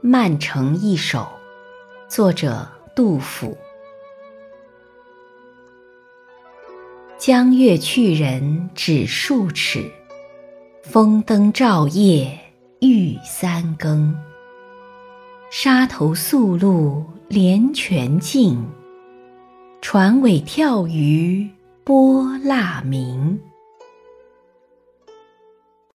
漫城一首，作者杜甫。江月去人只数尺，风灯照夜欲三更。沙头宿路连泉静，船尾跳鱼拨蜡鸣。